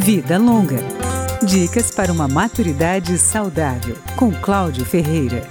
Vida Longa. Dicas para uma maturidade saudável, com Cláudio Ferreira.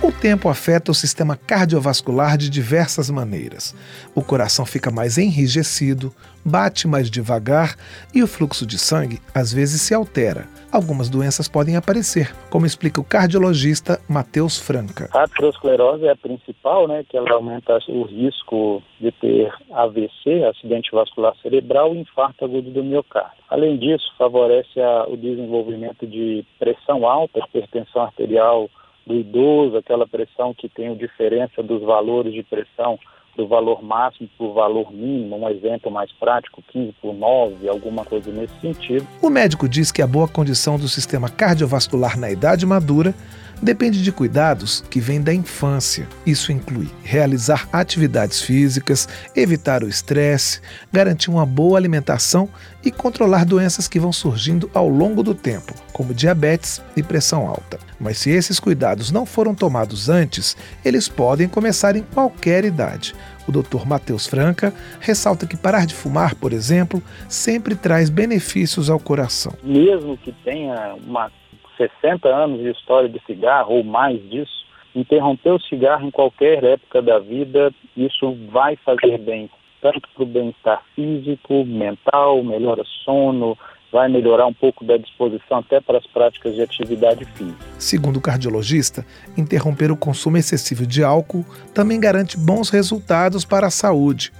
O tempo afeta o sistema cardiovascular de diversas maneiras. O coração fica mais enrijecido, bate mais devagar e o fluxo de sangue às vezes se altera. Algumas doenças podem aparecer, como explica o cardiologista Matheus Franca. A aterosclerose é a principal, né, que ela aumenta o risco de ter AVC, acidente vascular cerebral e infarto agudo do miocárdio. Além disso, favorece a, o desenvolvimento de pressão alta, hipertensão arterial do idoso, aquela pressão que tem diferença dos valores de pressão do valor máximo para o valor mínimo, um exemplo mais prático, 15 por 9, alguma coisa nesse sentido. O médico diz que a boa condição do sistema cardiovascular na idade madura depende de cuidados que vêm da infância. Isso inclui realizar atividades físicas, evitar o estresse, garantir uma boa alimentação e controlar doenças que vão surgindo ao longo do tempo, como diabetes e pressão alta. Mas se esses cuidados não foram tomados antes, eles podem começar em qualquer idade. O Dr. Matheus Franca ressalta que parar de fumar, por exemplo, sempre traz benefícios ao coração. Mesmo que tenha uma 60 anos de história de cigarro ou mais disso, interromper o cigarro em qualquer época da vida, isso vai fazer bem, tanto para o bem-estar físico, mental, melhora sono, vai melhorar um pouco da disposição até para as práticas de atividade física. Segundo o cardiologista, interromper o consumo excessivo de álcool também garante bons resultados para a saúde.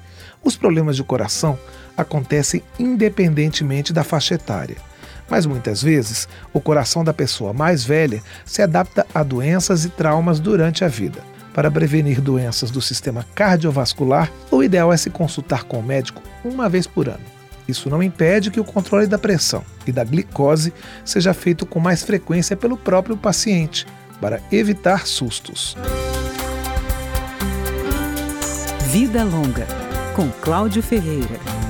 Os problemas de coração acontecem independentemente da faixa etária. Mas muitas vezes, o coração da pessoa mais velha se adapta a doenças e traumas durante a vida. Para prevenir doenças do sistema cardiovascular, o ideal é se consultar com o médico uma vez por ano. Isso não impede que o controle da pressão e da glicose seja feito com mais frequência pelo próprio paciente, para evitar sustos. Vida Longa, com Cláudio Ferreira.